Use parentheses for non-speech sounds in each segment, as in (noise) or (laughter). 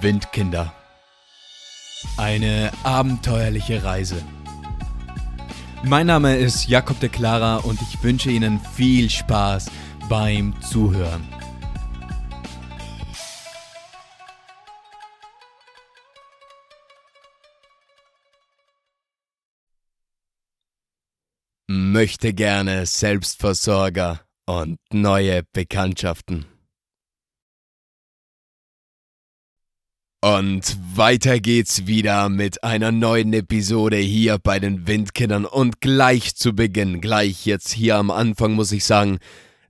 Windkinder. Eine abenteuerliche Reise. Mein Name ist Jakob de Clara und ich wünsche Ihnen viel Spaß beim Zuhören. Möchte gerne Selbstversorger und neue Bekanntschaften. Und weiter geht's wieder mit einer neuen Episode hier bei den Windkindern. Und gleich zu Beginn, gleich jetzt hier am Anfang muss ich sagen,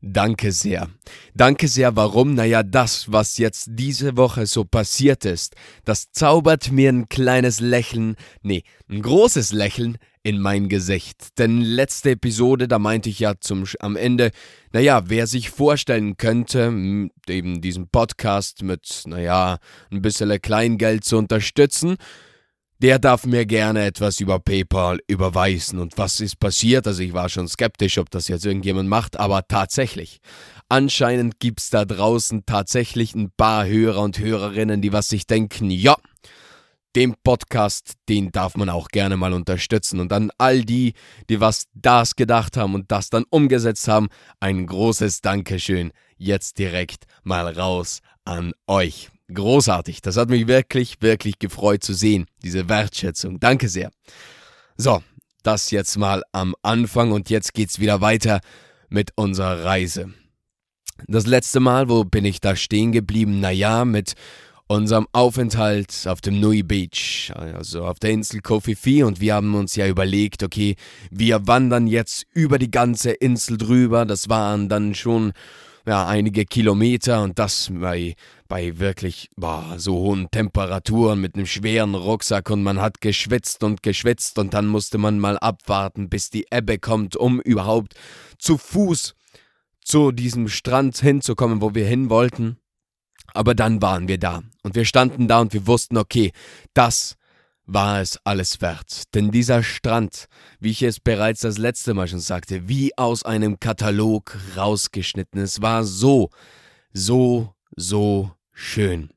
danke sehr. Danke sehr, warum? Naja, das, was jetzt diese Woche so passiert ist, das zaubert mir ein kleines Lächeln, nee, ein großes Lächeln in mein Gesicht. Denn letzte Episode, da meinte ich ja zum, am Ende, naja, wer sich vorstellen könnte, eben diesen Podcast mit, naja, ein bisschen Kleingeld zu unterstützen, der darf mir gerne etwas über PayPal überweisen. Und was ist passiert? Also ich war schon skeptisch, ob das jetzt irgendjemand macht, aber tatsächlich. Anscheinend gibt es da draußen tatsächlich ein paar Hörer und Hörerinnen, die was sich denken, ja, dem Podcast, den darf man auch gerne mal unterstützen. Und an all die, die was das gedacht haben und das dann umgesetzt haben, ein großes Dankeschön jetzt direkt mal raus an euch. Großartig. Das hat mich wirklich, wirklich gefreut zu sehen, diese Wertschätzung. Danke sehr. So, das jetzt mal am Anfang und jetzt geht's wieder weiter mit unserer Reise. Das letzte Mal, wo bin ich da stehen geblieben? Naja, mit unserem Aufenthalt auf dem Nui Beach, also auf der Insel Kofi Kofifi und wir haben uns ja überlegt, okay, wir wandern jetzt über die ganze Insel drüber, das waren dann schon ja, einige Kilometer. Und das bei, bei wirklich boah, so hohen Temperaturen mit einem schweren Rucksack. Und man hat geschwitzt und geschwitzt. Und dann musste man mal abwarten, bis die Ebbe kommt, um überhaupt zu Fuß zu diesem Strand hinzukommen, wo wir hin wollten. Aber dann waren wir da und wir standen da und wir wussten, okay, das war es alles wert. Denn dieser Strand, wie ich es bereits das letzte Mal schon sagte, wie aus einem Katalog rausgeschnitten. Es war so, so, so schön.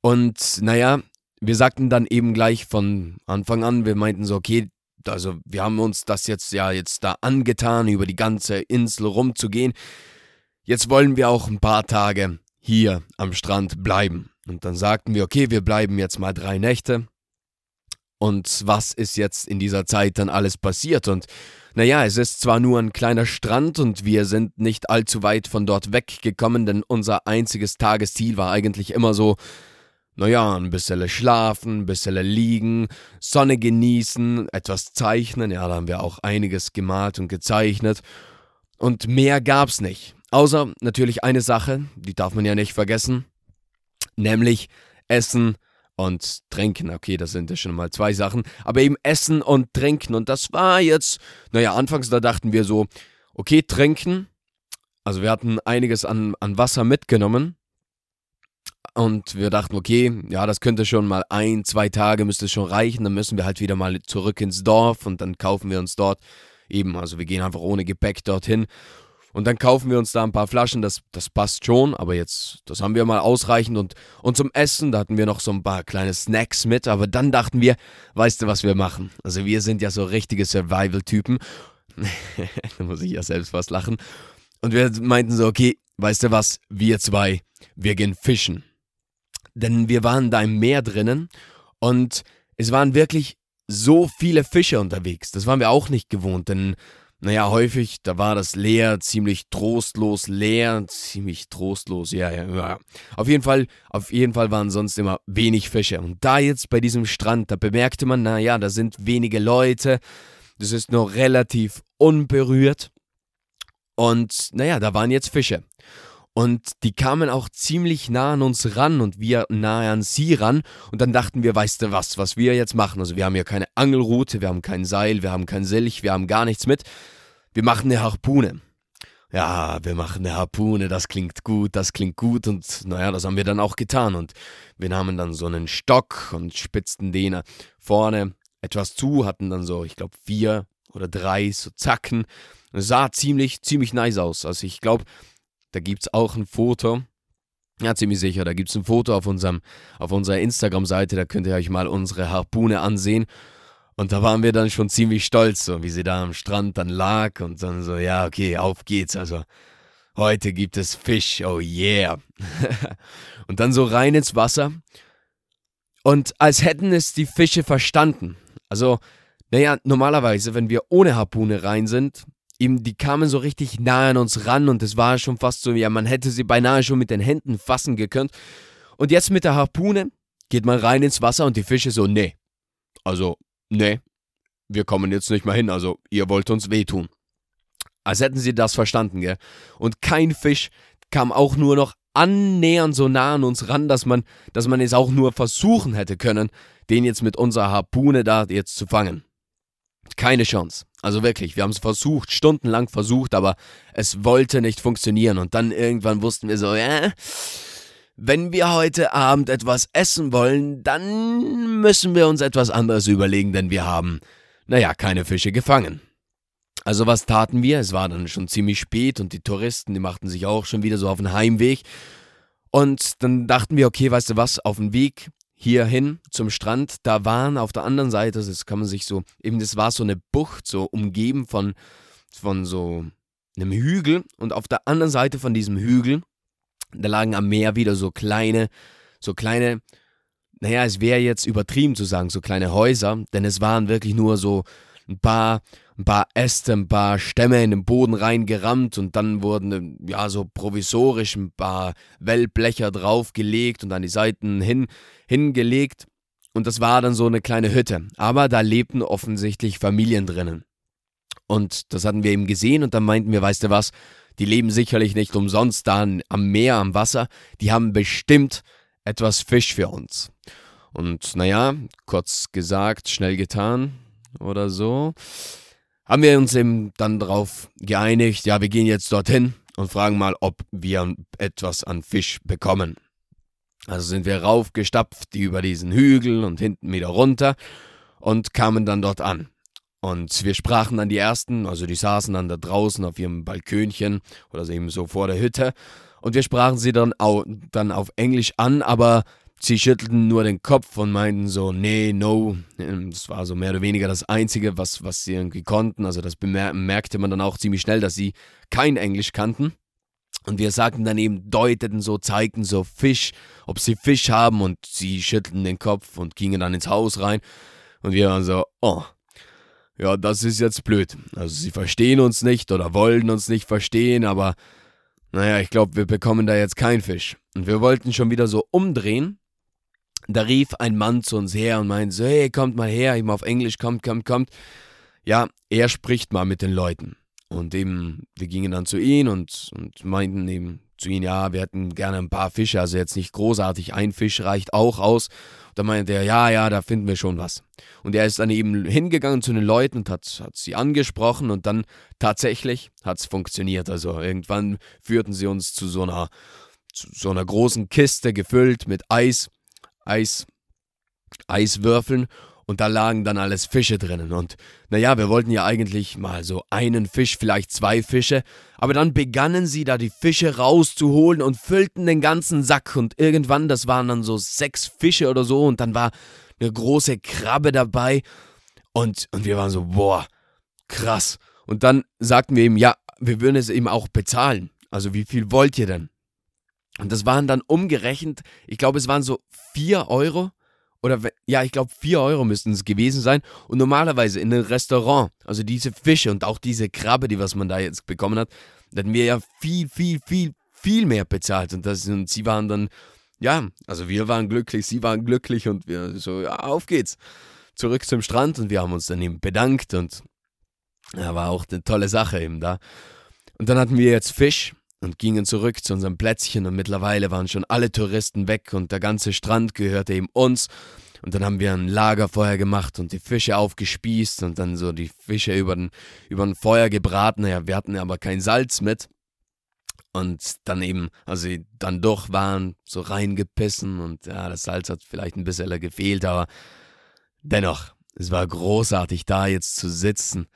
Und naja, wir sagten dann eben gleich von Anfang an, wir meinten so, okay, also wir haben uns das jetzt ja jetzt da angetan, über die ganze Insel rumzugehen. Jetzt wollen wir auch ein paar Tage hier am Strand bleiben. Und dann sagten wir, okay, wir bleiben jetzt mal drei Nächte. Und was ist jetzt in dieser Zeit dann alles passiert? Und naja, es ist zwar nur ein kleiner Strand und wir sind nicht allzu weit von dort weggekommen, denn unser einziges Tagesziel war eigentlich immer so, naja, ein bisschen schlafen, ein bisschen liegen, Sonne genießen, etwas zeichnen. Ja, da haben wir auch einiges gemalt und gezeichnet. Und mehr gab's nicht. Außer natürlich eine Sache, die darf man ja nicht vergessen, nämlich Essen und Trinken. Okay, das sind ja schon mal zwei Sachen, aber eben Essen und Trinken. Und das war jetzt, naja, anfangs da dachten wir so, okay, trinken. Also wir hatten einiges an, an Wasser mitgenommen. Und wir dachten, okay, ja, das könnte schon mal ein, zwei Tage müsste schon reichen. Dann müssen wir halt wieder mal zurück ins Dorf und dann kaufen wir uns dort eben, also wir gehen einfach ohne Gepäck dorthin und dann kaufen wir uns da ein paar Flaschen, das, das passt schon, aber jetzt, das haben wir mal ausreichend. Und, und zum Essen, da hatten wir noch so ein paar kleine Snacks mit, aber dann dachten wir, weißt du, was wir machen? Also wir sind ja so richtige Survival-Typen. (laughs) da muss ich ja selbst was lachen. Und wir meinten so, okay, weißt du was, wir zwei, wir gehen fischen. Denn wir waren da im Meer drinnen und es waren wirklich so viele Fische unterwegs. Das waren wir auch nicht gewohnt, denn naja, häufig, da war das leer, ziemlich trostlos leer, ziemlich trostlos, ja, ja, ja. Auf jeden Fall, auf jeden Fall waren sonst immer wenig Fische. Und da jetzt bei diesem Strand, da bemerkte man, naja, da sind wenige Leute, das ist nur relativ unberührt. Und naja, da waren jetzt Fische. Und die kamen auch ziemlich nah an uns ran und wir nahe an sie ran. Und dann dachten wir, weißt du was, was wir jetzt machen? Also wir haben ja keine Angelrute, wir haben kein Seil, wir haben kein Silch, wir haben gar nichts mit. Wir machen eine Harpune. Ja, wir machen eine Harpune, das klingt gut, das klingt gut. Und naja, das haben wir dann auch getan. Und wir nahmen dann so einen Stock und spitzten den vorne etwas zu, hatten dann so, ich glaube, vier oder drei so Zacken. Es sah ziemlich, ziemlich nice aus. Also ich glaube, da gibt es auch ein Foto. Ja, ziemlich sicher. Da gibt es ein Foto auf, unserem, auf unserer Instagram-Seite, da könnt ihr euch mal unsere Harpune ansehen. Und da waren wir dann schon ziemlich stolz, so wie sie da am Strand dann lag und dann so, ja, okay, auf geht's. Also heute gibt es Fisch, oh yeah. (laughs) und dann so rein ins Wasser. Und als hätten es die Fische verstanden. Also, naja, normalerweise, wenn wir ohne Harpune rein sind, eben, die kamen so richtig nah an uns ran und es war schon fast so, ja, man hätte sie beinahe schon mit den Händen fassen gekönnt. Und jetzt mit der Harpune geht man rein ins Wasser und die Fische so, nee. Also, nee, wir kommen jetzt nicht mal hin, also ihr wollt uns wehtun. Als hätten sie das verstanden, gell? Und kein Fisch kam auch nur noch annähernd so nah an uns ran, dass man, dass man es auch nur versuchen hätte können, den jetzt mit unserer Harpune da jetzt zu fangen. Keine Chance. Also wirklich, wir haben es versucht, stundenlang versucht, aber es wollte nicht funktionieren. Und dann irgendwann wussten wir so, ja, wenn wir heute Abend etwas essen wollen, dann müssen wir uns etwas anderes überlegen, denn wir haben, naja, keine Fische gefangen. Also was taten wir? Es war dann schon ziemlich spät und die Touristen, die machten sich auch schon wieder so auf den Heimweg. Und dann dachten wir, okay, weißt du was, auf dem Weg hierhin zum Strand, da waren auf der anderen Seite, das kann man sich so, eben das war so eine Bucht, so umgeben von, von so einem Hügel und auf der anderen Seite von diesem Hügel, da lagen am Meer wieder so kleine, so kleine, naja, es wäre jetzt übertrieben zu sagen, so kleine Häuser, denn es waren wirklich nur so ein paar ein paar Äste, ein paar Stämme in den Boden reingerammt und dann wurden ja so provisorisch ein paar Wellblecher draufgelegt und an die Seiten hin, hingelegt. Und das war dann so eine kleine Hütte. Aber da lebten offensichtlich Familien drinnen. Und das hatten wir eben gesehen und dann meinten wir, weißt du was, die leben sicherlich nicht umsonst da am Meer, am Wasser. Die haben bestimmt etwas Fisch für uns. Und naja, kurz gesagt, schnell getan oder so haben wir uns eben dann darauf geeinigt, ja, wir gehen jetzt dorthin und fragen mal, ob wir etwas an Fisch bekommen. Also sind wir raufgestapft über diesen Hügel und hinten wieder runter und kamen dann dort an. Und wir sprachen dann die ersten, also die saßen dann da draußen auf ihrem Balkönchen oder eben so vor der Hütte. Und wir sprachen sie dann, au, dann auf Englisch an, aber Sie schüttelten nur den Kopf und meinten so, nee, no. Ähm, das war so mehr oder weniger das Einzige, was, was sie irgendwie konnten. Also das bemerkte man dann auch ziemlich schnell, dass sie kein Englisch kannten. Und wir sagten dann eben, deuteten so, zeigten so Fisch, ob sie Fisch haben und sie schüttelten den Kopf und gingen dann ins Haus rein. Und wir waren so, oh, ja, das ist jetzt blöd. Also sie verstehen uns nicht oder wollen uns nicht verstehen, aber naja, ich glaube, wir bekommen da jetzt keinen Fisch. Und wir wollten schon wieder so umdrehen, da rief ein Mann zu uns her und meinte so, hey, kommt mal her, eben auf Englisch, kommt, kommt, kommt. Ja, er spricht mal mit den Leuten. Und eben, wir gingen dann zu ihm und, und meinten eben zu ihm, ja, wir hätten gerne ein paar Fische, also jetzt nicht großartig, ein Fisch reicht auch aus. Und dann meinte er, ja, ja, da finden wir schon was. Und er ist dann eben hingegangen zu den Leuten und hat, hat sie angesprochen und dann tatsächlich hat es funktioniert. Also irgendwann führten sie uns zu so einer, zu so einer großen Kiste gefüllt mit Eis Eis, Eiswürfeln und da lagen dann alles Fische drinnen. Und naja, wir wollten ja eigentlich mal so einen Fisch, vielleicht zwei Fische, aber dann begannen sie da die Fische rauszuholen und füllten den ganzen Sack. Und irgendwann, das waren dann so sechs Fische oder so, und dann war eine große Krabbe dabei. Und, und wir waren so, boah, krass. Und dann sagten wir ihm, ja, wir würden es ihm auch bezahlen. Also wie viel wollt ihr denn? Und das waren dann umgerechnet, ich glaube, es waren so 4 Euro. Oder ja, ich glaube, 4 Euro müssten es gewesen sein. Und normalerweise in einem Restaurant, also diese Fische und auch diese Krabbe, die was man da jetzt bekommen hat, da hatten wir ja viel, viel, viel, viel mehr bezahlt. Und, das, und sie waren dann, ja, also wir waren glücklich, sie waren glücklich und wir so, ja, auf geht's. Zurück zum Strand und wir haben uns dann eben bedankt und ja, war auch eine tolle Sache eben da. Und dann hatten wir jetzt Fisch und gingen zurück zu unserem Plätzchen und mittlerweile waren schon alle Touristen weg und der ganze Strand gehörte eben uns. Und dann haben wir ein Lagerfeuer gemacht und die Fische aufgespießt und dann so die Fische über den, über ein Feuer gebraten. Ja, wir hatten aber kein Salz mit. Und dann eben, als sie dann durch waren, so reingepissen und ja, das Salz hat vielleicht ein bisschen gefehlt, aber dennoch, es war großartig da jetzt zu sitzen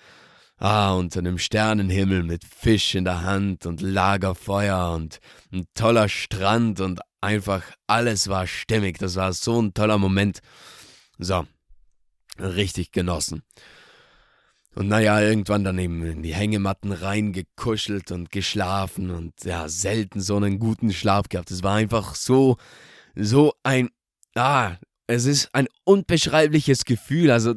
Ah, unter einem Sternenhimmel mit Fisch in der Hand und Lagerfeuer und ein toller Strand und einfach alles war stimmig. Das war so ein toller Moment. So, richtig genossen. Und naja, irgendwann dann eben in die Hängematten reingekuschelt und geschlafen und ja, selten so einen guten Schlaf gehabt. Es war einfach so, so ein, ah, es ist ein unbeschreibliches Gefühl. Also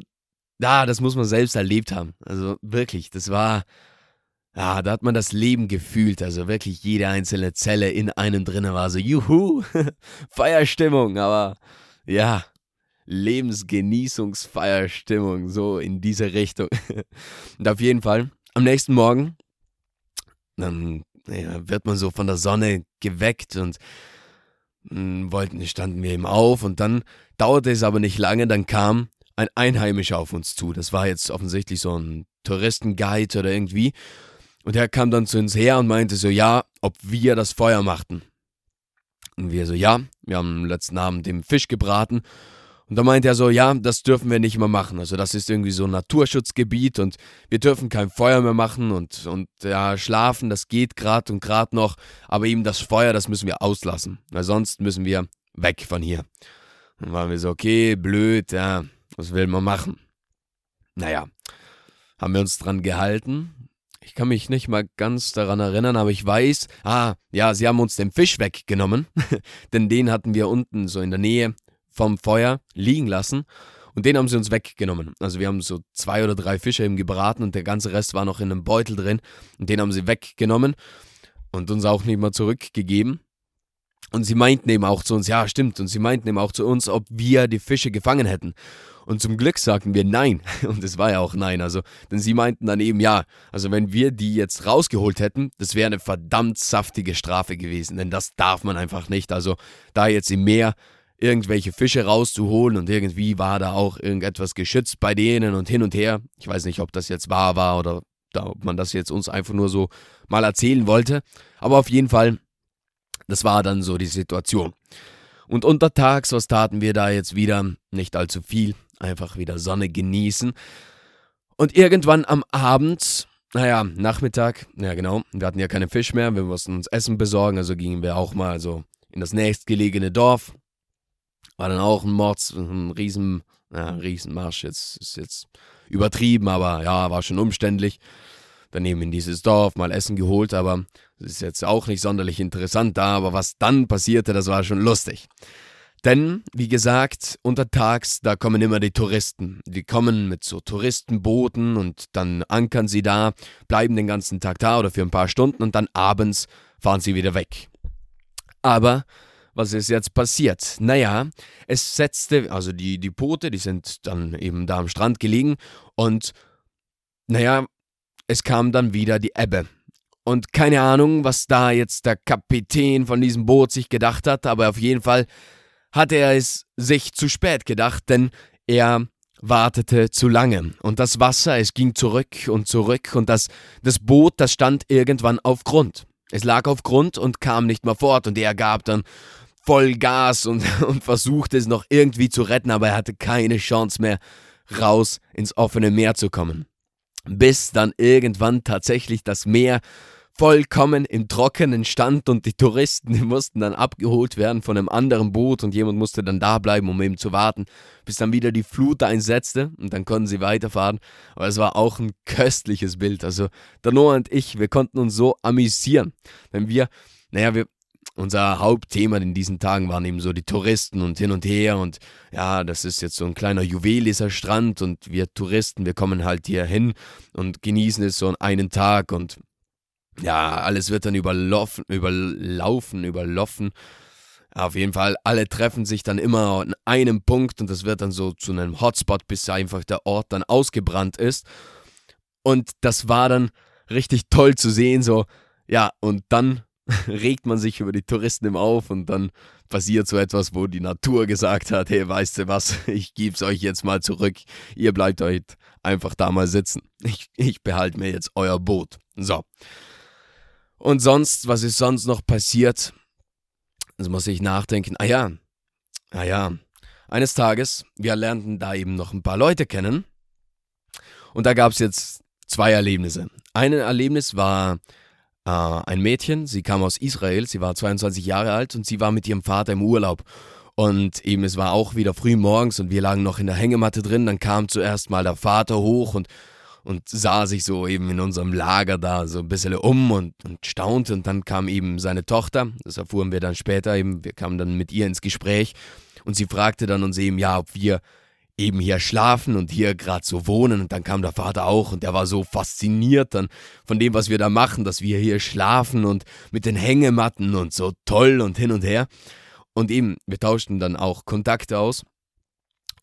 ja, das muss man selbst erlebt haben. Also wirklich, das war, ja, da hat man das Leben gefühlt. Also wirklich jede einzelne Zelle in einem drinnen war so, juhu, (laughs) Feierstimmung, aber ja, Lebensgenießungsfeierstimmung, so in diese Richtung. (laughs) Und auf jeden Fall, am nächsten Morgen, dann ja, wird man so von der Sonne geweckt und hm, wollten, standen wir eben auf und dann dauerte es aber nicht lange, dann kam ein Einheimischer auf uns zu. Das war jetzt offensichtlich so ein Touristenguide oder irgendwie. Und er kam dann zu uns her und meinte so, ja, ob wir das Feuer machten. Und wir so, ja, wir haben letzten Abend den Fisch gebraten. Und da meinte er so, ja, das dürfen wir nicht mehr machen. Also das ist irgendwie so ein Naturschutzgebiet und wir dürfen kein Feuer mehr machen und, und ja, schlafen, das geht gerade und gerade noch. Aber eben das Feuer, das müssen wir auslassen. Weil sonst müssen wir weg von hier. Dann waren wir so, okay, blöd, ja, was will man machen? Naja, haben wir uns dran gehalten. Ich kann mich nicht mal ganz daran erinnern, aber ich weiß, ah, ja, sie haben uns den Fisch weggenommen, (laughs) denn den hatten wir unten so in der Nähe vom Feuer liegen lassen und den haben sie uns weggenommen. Also wir haben so zwei oder drei Fische eben gebraten und der ganze Rest war noch in einem Beutel drin und den haben sie weggenommen und uns auch nicht mal zurückgegeben. Und sie meinten eben auch zu uns, ja, stimmt, und sie meinten eben auch zu uns, ob wir die Fische gefangen hätten. Und zum Glück sagten wir nein. (laughs) Und es war ja auch nein. Also, denn sie meinten dann eben ja. Also, wenn wir die jetzt rausgeholt hätten, das wäre eine verdammt saftige Strafe gewesen. Denn das darf man einfach nicht. Also, da jetzt im Meer irgendwelche Fische rauszuholen und irgendwie war da auch irgendetwas geschützt bei denen und hin und her. Ich weiß nicht, ob das jetzt wahr war oder ob man das jetzt uns einfach nur so mal erzählen wollte. Aber auf jeden Fall, das war dann so die Situation. Und untertags, was taten wir da jetzt wieder? Nicht allzu viel einfach wieder Sonne genießen. Und irgendwann am Abend, naja, Nachmittag, ja genau, wir hatten ja keinen Fisch mehr, wir mussten uns Essen besorgen, also gingen wir auch mal so in das nächstgelegene Dorf. War dann auch ein Mords, ein riesen, ja, Riesenmarsch, jetzt ist jetzt übertrieben, aber ja, war schon umständlich. Daneben in dieses Dorf mal Essen geholt, aber es ist jetzt auch nicht sonderlich interessant da, aber was dann passierte, das war schon lustig. Denn, wie gesagt, untertags, da kommen immer die Touristen. Die kommen mit so Touristenbooten und dann ankern sie da, bleiben den ganzen Tag da oder für ein paar Stunden und dann abends fahren sie wieder weg. Aber was ist jetzt passiert? Naja, es setzte, also die, die Boote, die sind dann eben da am Strand gelegen und naja, es kam dann wieder die Ebbe. Und keine Ahnung, was da jetzt der Kapitän von diesem Boot sich gedacht hat, aber auf jeden Fall hatte er es sich zu spät gedacht, denn er wartete zu lange. Und das Wasser, es ging zurück und zurück und das, das Boot, das stand irgendwann auf Grund. Es lag auf Grund und kam nicht mehr fort und er gab dann voll Gas und, (laughs) und versuchte es noch irgendwie zu retten, aber er hatte keine Chance mehr, raus ins offene Meer zu kommen. Bis dann irgendwann tatsächlich das Meer vollkommen im Trockenen stand und die Touristen die mussten dann abgeholt werden von einem anderen Boot und jemand musste dann da bleiben, um eben zu warten, bis dann wieder die Flut einsetzte und dann konnten sie weiterfahren. Aber es war auch ein köstliches Bild. Also der Noah und ich, wir konnten uns so amüsieren, denn wir, naja, wir, unser Hauptthema in diesen Tagen waren eben so die Touristen und hin und her und ja, das ist jetzt so ein kleiner Juwel, dieser Strand und wir Touristen, wir kommen halt hier hin und genießen es so einen Tag und ja, alles wird dann überlaufen, überlaufen, überlaufen. Auf jeden Fall, alle treffen sich dann immer an einem Punkt und das wird dann so zu einem Hotspot, bis einfach der Ort dann ausgebrannt ist. Und das war dann richtig toll zu sehen, so, ja, und dann (laughs) regt man sich über die Touristen im auf und dann passiert so etwas, wo die Natur gesagt hat, hey, weißt du was, (laughs) ich geb's euch jetzt mal zurück, ihr bleibt euch einfach da mal sitzen. Ich, ich behalte mir jetzt euer Boot. So. Und sonst, was ist sonst noch passiert? Also muss ich nachdenken. Ah ja, ah ja. Eines Tages, wir lernten da eben noch ein paar Leute kennen. Und da gab es jetzt zwei Erlebnisse. Ein Erlebnis war äh, ein Mädchen, sie kam aus Israel, sie war 22 Jahre alt und sie war mit ihrem Vater im Urlaub. Und eben, es war auch wieder früh morgens und wir lagen noch in der Hängematte drin. Dann kam zuerst mal der Vater hoch und, und sah sich so eben in unserem Lager da so ein bisschen um und, und staunte. Und dann kam eben seine Tochter, das erfuhren wir dann später eben, wir kamen dann mit ihr ins Gespräch und sie fragte dann uns eben, ja, ob wir eben hier schlafen und hier gerade so wohnen. Und dann kam der Vater auch und der war so fasziniert dann von dem, was wir da machen, dass wir hier schlafen und mit den Hängematten und so toll und hin und her. Und eben, wir tauschten dann auch Kontakte aus.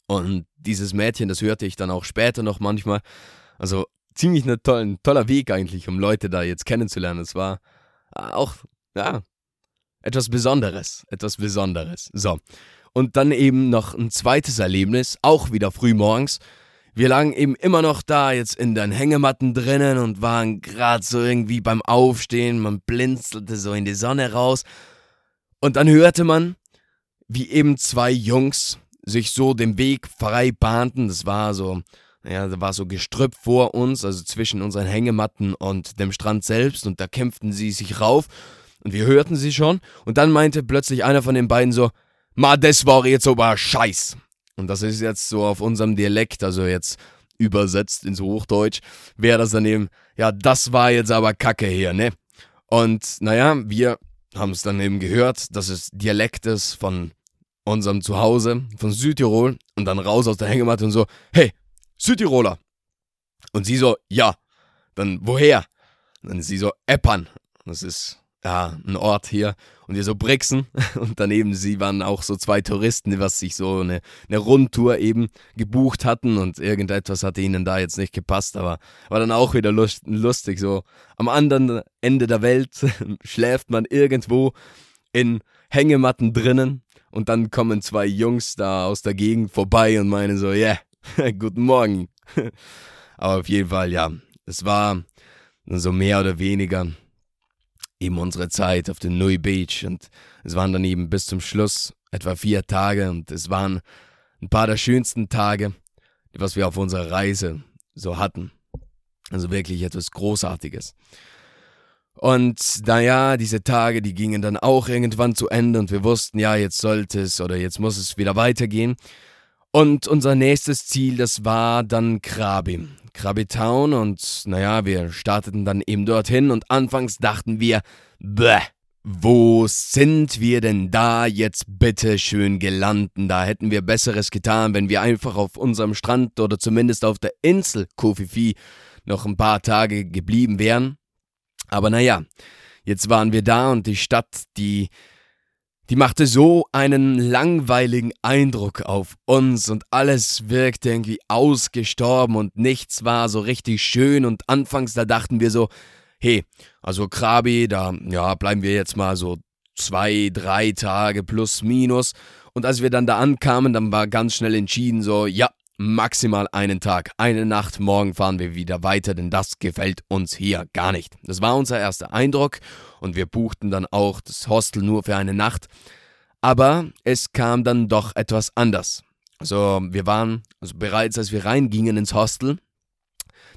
Und dieses Mädchen, das hörte ich dann auch später noch manchmal. Also ziemlich ein toll, toller Weg eigentlich, um Leute da jetzt kennenzulernen. Es war auch, ja, etwas Besonderes. Etwas Besonderes. So. Und dann eben noch ein zweites Erlebnis, auch wieder früh morgens. Wir lagen eben immer noch da, jetzt in den Hängematten drinnen und waren gerade so irgendwie beim Aufstehen. Man blinzelte so in die Sonne raus. Und dann hörte man, wie eben zwei Jungs sich so den Weg frei bahnten. Das war so, ja, da war so Gestrüpp vor uns, also zwischen unseren Hängematten und dem Strand selbst. Und da kämpften sie sich rauf. Und wir hörten sie schon. Und dann meinte plötzlich einer von den beiden so, Ma, das war jetzt aber Scheiß. Und das ist jetzt so auf unserem Dialekt, also jetzt übersetzt ins Hochdeutsch, wäre das dann eben, ja, das war jetzt aber Kacke hier, ne? Und naja, wir haben es dann eben gehört, dass es Dialekt ist von unserem Zuhause, von Südtirol und dann raus aus der Hängematte und so, hey, Südtiroler. Und sie so, ja. Dann, woher? Dann sie so, Eppern. Das ist, ja, ein Ort hier. Und wir so Brixen. (laughs) Und daneben sie waren auch so zwei Touristen, was sich so eine, eine Rundtour eben gebucht hatten. Und irgendetwas hatte ihnen da jetzt nicht gepasst. Aber war dann auch wieder lustig. So am anderen Ende der Welt (laughs) schläft man irgendwo in Hängematten drinnen und dann kommen zwei Jungs da aus der Gegend vorbei und meinen so, yeah, (laughs) guten Morgen. (laughs) Aber auf jeden Fall, ja, es war so mehr oder weniger eben unsere Zeit auf dem Nui Beach und es waren dann eben bis zum Schluss etwa vier Tage und es waren ein paar der schönsten Tage, was wir auf unserer Reise so hatten. Also wirklich etwas Großartiges. Und naja, diese Tage, die gingen dann auch irgendwann zu Ende und wir wussten, ja, jetzt sollte es oder jetzt muss es wieder weitergehen. Und unser nächstes Ziel, das war dann Krabi. Krabi Town und naja, wir starteten dann eben dorthin und anfangs dachten wir, bäh, wo sind wir denn da jetzt bitte schön gelandet? Da hätten wir Besseres getan, wenn wir einfach auf unserem Strand oder zumindest auf der Insel Kofifi noch ein paar Tage geblieben wären. Aber naja, jetzt waren wir da und die Stadt, die, die machte so einen langweiligen Eindruck auf uns und alles wirkte irgendwie ausgestorben und nichts war so richtig schön und anfangs da dachten wir so, hey, also Krabi, da ja, bleiben wir jetzt mal so zwei, drei Tage plus minus. Und als wir dann da ankamen, dann war ganz schnell entschieden so, ja, maximal einen Tag, eine Nacht, morgen fahren wir wieder weiter, denn das gefällt uns hier gar nicht. Das war unser erster Eindruck und wir buchten dann auch das Hostel nur für eine Nacht. Aber es kam dann doch etwas anders. Also wir waren, also bereits als wir reingingen ins Hostel,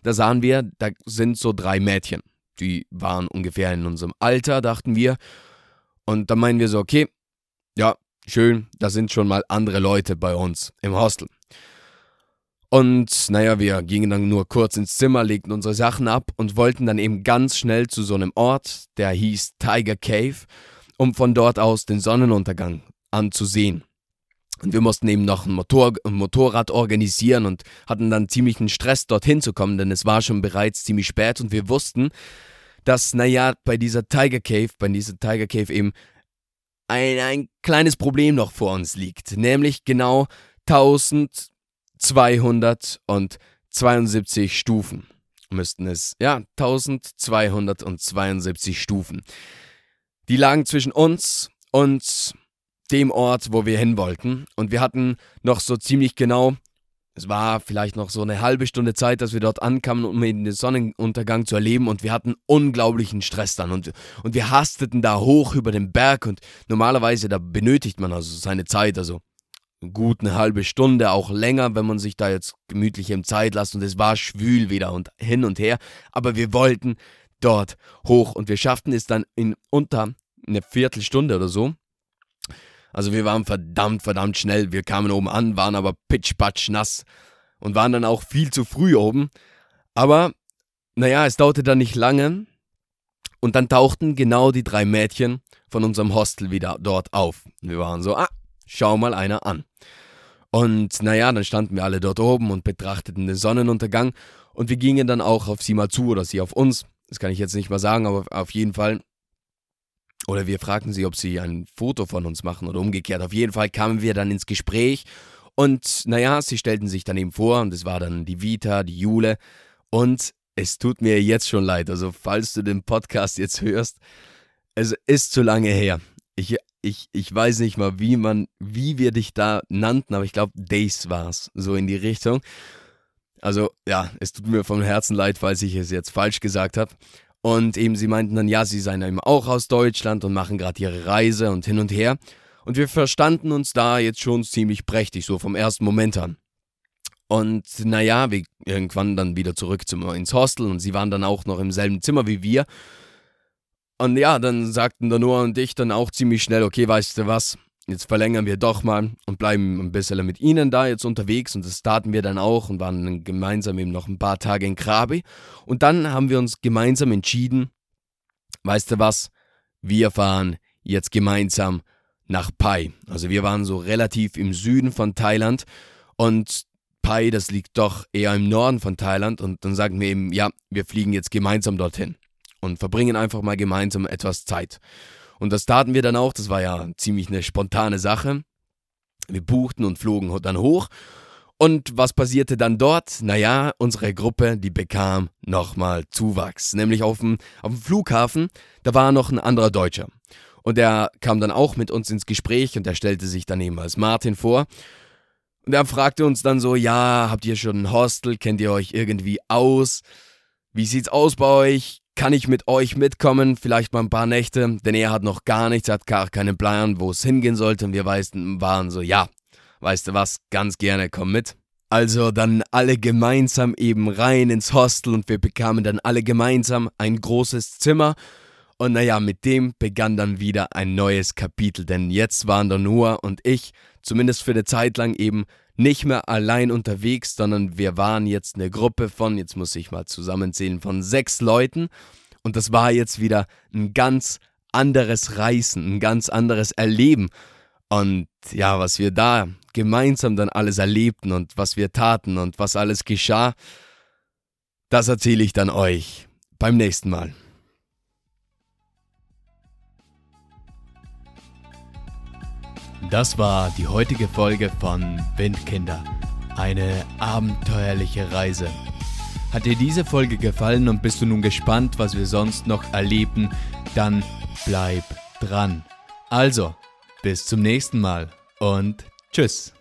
da sahen wir, da sind so drei Mädchen. Die waren ungefähr in unserem Alter, dachten wir. Und dann meinen wir so, okay, ja, schön, da sind schon mal andere Leute bei uns im Hostel. Und naja, wir gingen dann nur kurz ins Zimmer, legten unsere Sachen ab und wollten dann eben ganz schnell zu so einem Ort, der hieß Tiger Cave, um von dort aus den Sonnenuntergang anzusehen. Und wir mussten eben noch ein, Motor, ein Motorrad organisieren und hatten dann ziemlichen Stress, dorthin zu kommen, denn es war schon bereits ziemlich spät und wir wussten, dass, naja, bei dieser Tiger Cave, bei dieser Tiger Cave eben ein, ein kleines Problem noch vor uns liegt, nämlich genau 1000 272 Stufen müssten es. Ja, 1272 Stufen. Die lagen zwischen uns und dem Ort, wo wir hin wollten. Und wir hatten noch so ziemlich genau, es war vielleicht noch so eine halbe Stunde Zeit, dass wir dort ankamen, um den Sonnenuntergang zu erleben. Und wir hatten unglaublichen Stress dann. Und, und wir hasteten da hoch über den Berg. Und normalerweise, da benötigt man also seine Zeit. Also gut eine halbe Stunde, auch länger, wenn man sich da jetzt gemütlich im Zeit lässt und es war schwül wieder und hin und her, aber wir wollten dort hoch und wir schafften es dann in unter eine Viertelstunde oder so. Also wir waren verdammt, verdammt schnell. Wir kamen oben an, waren aber pitchpatsch nass und waren dann auch viel zu früh oben. Aber naja, es dauerte dann nicht lange und dann tauchten genau die drei Mädchen von unserem Hostel wieder dort auf. Wir waren so, ah, schau mal einer an. Und naja, dann standen wir alle dort oben und betrachteten den Sonnenuntergang und wir gingen dann auch auf sie mal zu oder sie auf uns. Das kann ich jetzt nicht mal sagen, aber auf jeden Fall. Oder wir fragten sie, ob sie ein Foto von uns machen oder umgekehrt. Auf jeden Fall kamen wir dann ins Gespräch und naja, sie stellten sich dann eben vor und es war dann die Vita, die Jule und es tut mir jetzt schon leid. Also falls du den Podcast jetzt hörst, es ist zu lange her. Ich, ich, ich weiß nicht mal, wie man, wie wir dich da nannten, aber ich glaube, Days war es, so in die Richtung. Also ja, es tut mir vom Herzen leid, falls ich es jetzt falsch gesagt habe. Und eben, sie meinten dann, ja, sie seien eben auch aus Deutschland und machen gerade ihre Reise und hin und her. Und wir verstanden uns da jetzt schon ziemlich prächtig, so vom ersten Moment an. Und naja, wir irgendwann dann wieder zurück zum, ins Hostel und sie waren dann auch noch im selben Zimmer wie wir. Und ja, dann sagten der Noah und ich dann auch ziemlich schnell, okay, weißt du was, jetzt verlängern wir doch mal und bleiben ein bisschen mit ihnen da jetzt unterwegs und das taten wir dann auch und waren dann gemeinsam eben noch ein paar Tage in Krabi. Und dann haben wir uns gemeinsam entschieden, weißt du was, wir fahren jetzt gemeinsam nach Pai. Also wir waren so relativ im Süden von Thailand und Pai, das liegt doch eher im Norden von Thailand und dann sagen wir eben, ja, wir fliegen jetzt gemeinsam dorthin und verbringen einfach mal gemeinsam etwas Zeit. Und das taten wir dann auch, das war ja ziemlich eine spontane Sache. Wir buchten und flogen dann hoch. Und was passierte dann dort? Naja, unsere Gruppe, die bekam nochmal Zuwachs. Nämlich auf dem, auf dem Flughafen, da war noch ein anderer Deutscher. Und der kam dann auch mit uns ins Gespräch und er stellte sich dann eben als Martin vor. Und er fragte uns dann so, ja, habt ihr schon ein Hostel? Kennt ihr euch irgendwie aus? Wie sieht's aus bei euch? Kann ich mit euch mitkommen? Vielleicht mal ein paar Nächte? Denn er hat noch gar nichts, hat gar keinen Plan, wo es hingehen sollte. Und wir waren so, ja, weißt du was, ganz gerne, komm mit. Also dann alle gemeinsam eben rein ins Hostel und wir bekamen dann alle gemeinsam ein großes Zimmer. Und naja, mit dem begann dann wieder ein neues Kapitel, denn jetzt waren der Noah und ich zumindest für eine Zeit lang eben nicht mehr allein unterwegs, sondern wir waren jetzt eine Gruppe von, jetzt muss ich mal zusammenzählen, von sechs Leuten. Und das war jetzt wieder ein ganz anderes Reisen, ein ganz anderes Erleben. Und ja, was wir da gemeinsam dann alles erlebten und was wir taten und was alles geschah, das erzähle ich dann euch beim nächsten Mal. Das war die heutige Folge von Windkinder. Eine abenteuerliche Reise. Hat dir diese Folge gefallen und bist du nun gespannt, was wir sonst noch erleben, dann bleib dran. Also, bis zum nächsten Mal und tschüss.